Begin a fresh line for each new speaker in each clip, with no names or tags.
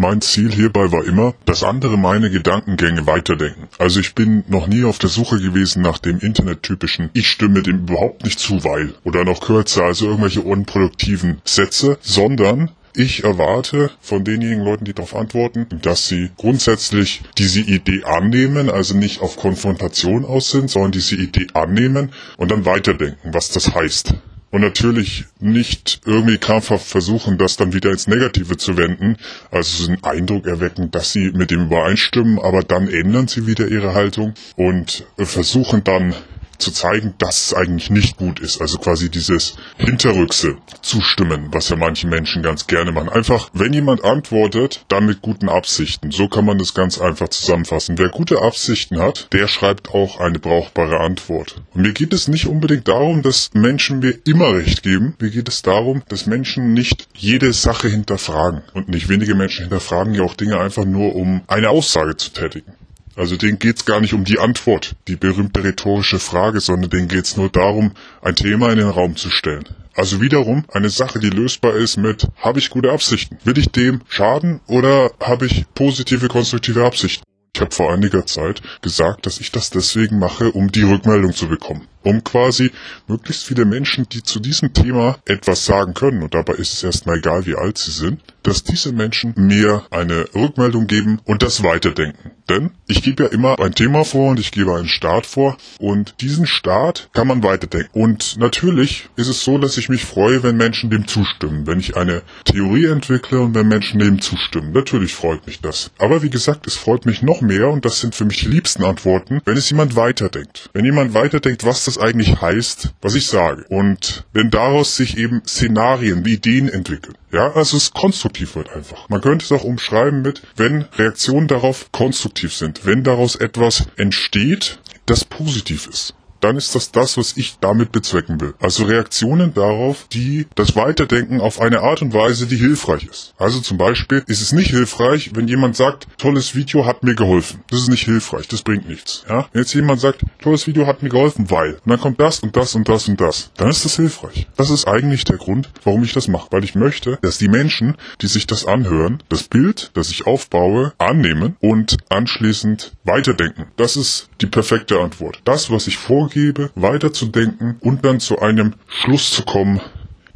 Mein Ziel hierbei war immer, dass andere meine Gedankengänge weiterdenken. Also ich bin noch nie auf der Suche gewesen nach dem internettypischen Ich stimme dem überhaupt nicht zu, weil oder noch kürzer, also irgendwelche unproduktiven Sätze, sondern ich erwarte von denjenigen Leuten, die darauf antworten, dass sie grundsätzlich diese Idee annehmen, also nicht auf Konfrontation aus sind, sondern diese Idee annehmen und dann weiterdenken, was das heißt. Und natürlich nicht irgendwie krampfhaft versuchen, das dann wieder ins Negative zu wenden, also so einen Eindruck erwecken, dass sie mit dem übereinstimmen, aber dann ändern sie wieder ihre Haltung und versuchen dann zu zeigen, dass es eigentlich nicht gut ist. Also quasi dieses Hinterrückse zustimmen, was ja manche Menschen ganz gerne machen. Einfach, wenn jemand antwortet, dann mit guten Absichten. So kann man das ganz einfach zusammenfassen. Wer gute Absichten hat, der schreibt auch eine brauchbare Antwort. Und mir geht es nicht unbedingt darum, dass Menschen mir immer recht geben. Mir geht es darum, dass Menschen nicht jede Sache hinterfragen. Und nicht wenige Menschen hinterfragen ja auch Dinge einfach nur, um eine Aussage zu tätigen. Also denen geht's gar nicht um die Antwort, die berühmte rhetorische Frage, sondern denen geht's nur darum, ein Thema in den Raum zu stellen. Also wiederum eine Sache, die lösbar ist mit, habe ich gute Absichten? Will ich dem schaden oder habe ich positive, konstruktive Absichten? Ich habe vor einiger Zeit gesagt, dass ich das deswegen mache, um die Rückmeldung zu bekommen. Um quasi möglichst viele Menschen, die zu diesem Thema etwas sagen können, und dabei ist es erstmal egal, wie alt sie sind, dass diese Menschen mir eine Rückmeldung geben und das weiterdenken. Denn ich gebe ja immer ein Thema vor und ich gebe einen Start vor und diesen Start kann man weiterdenken. Und natürlich ist es so, dass ich mich freue, wenn Menschen dem zustimmen. Wenn ich eine Theorie entwickle und wenn Menschen dem zustimmen. Natürlich freut mich das. Aber wie gesagt, es freut mich noch mehr und das sind für mich die liebsten Antworten, wenn es jemand weiterdenkt. Wenn jemand weiterdenkt, was das eigentlich heißt, was ich sage. Und wenn daraus sich eben Szenarien, Ideen entwickeln. Ja, also es konstruktiv wird einfach. Man könnte es auch umschreiben mit, wenn Reaktionen darauf konstruktiv sind, wenn daraus etwas entsteht, das positiv ist dann ist das das, was ich damit bezwecken will. Also Reaktionen darauf, die das Weiterdenken auf eine Art und Weise, die hilfreich ist. Also zum Beispiel ist es nicht hilfreich, wenn jemand sagt, tolles Video hat mir geholfen. Das ist nicht hilfreich, das bringt nichts. Ja? Wenn jetzt jemand sagt, tolles Video hat mir geholfen, weil, und dann kommt das und das und das und das, dann ist das hilfreich. Das ist eigentlich der Grund, warum ich das mache. Weil ich möchte, dass die Menschen, die sich das anhören, das Bild, das ich aufbaue, annehmen und anschließend weiterdenken. Das ist die perfekte Antwort. Das, was ich vor vorgebe, weiterzudenken und dann zu einem Schluss zu kommen,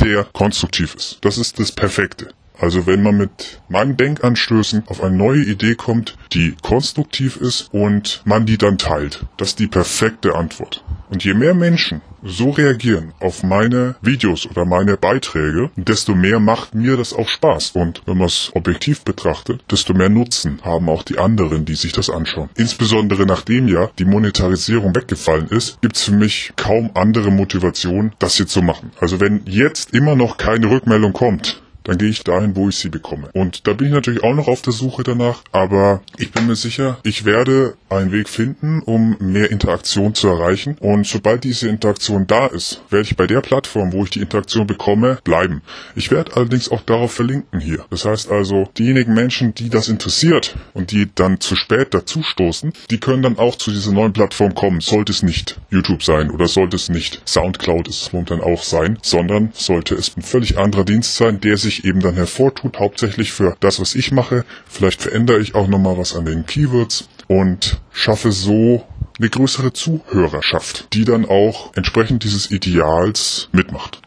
der konstruktiv ist. Das ist das Perfekte. Also wenn man mit meinen Denkanstößen auf eine neue Idee kommt, die konstruktiv ist und man die dann teilt, das ist die perfekte Antwort. Und je mehr Menschen so reagieren auf meine Videos oder meine Beiträge, desto mehr macht mir das auch Spaß. Und wenn man es objektiv betrachtet, desto mehr Nutzen haben auch die anderen, die sich das anschauen. Insbesondere nachdem ja die Monetarisierung weggefallen ist, gibt es für mich kaum andere Motivation, das hier zu machen. Also wenn jetzt immer noch keine Rückmeldung kommt, dann gehe ich dahin, wo ich sie bekomme. Und da bin ich natürlich auch noch auf der Suche danach, aber ich bin mir sicher, ich werde einen Weg finden, um mehr Interaktion zu erreichen. Und sobald diese Interaktion da ist, werde ich bei der Plattform, wo ich die Interaktion bekomme, bleiben. Ich werde allerdings auch darauf verlinken hier. Das heißt also, diejenigen Menschen, die das interessiert und die dann zu spät dazustoßen, die können dann auch zu dieser neuen Plattform kommen. Sollte es nicht YouTube sein oder sollte es nicht Soundcloud es momentan auch sein, sondern sollte es ein völlig anderer Dienst sein, der sich sich eben dann hervortut, hauptsächlich für das, was ich mache. Vielleicht verändere ich auch nochmal was an den Keywords und schaffe so eine größere Zuhörerschaft, die dann auch entsprechend dieses Ideals mitmacht.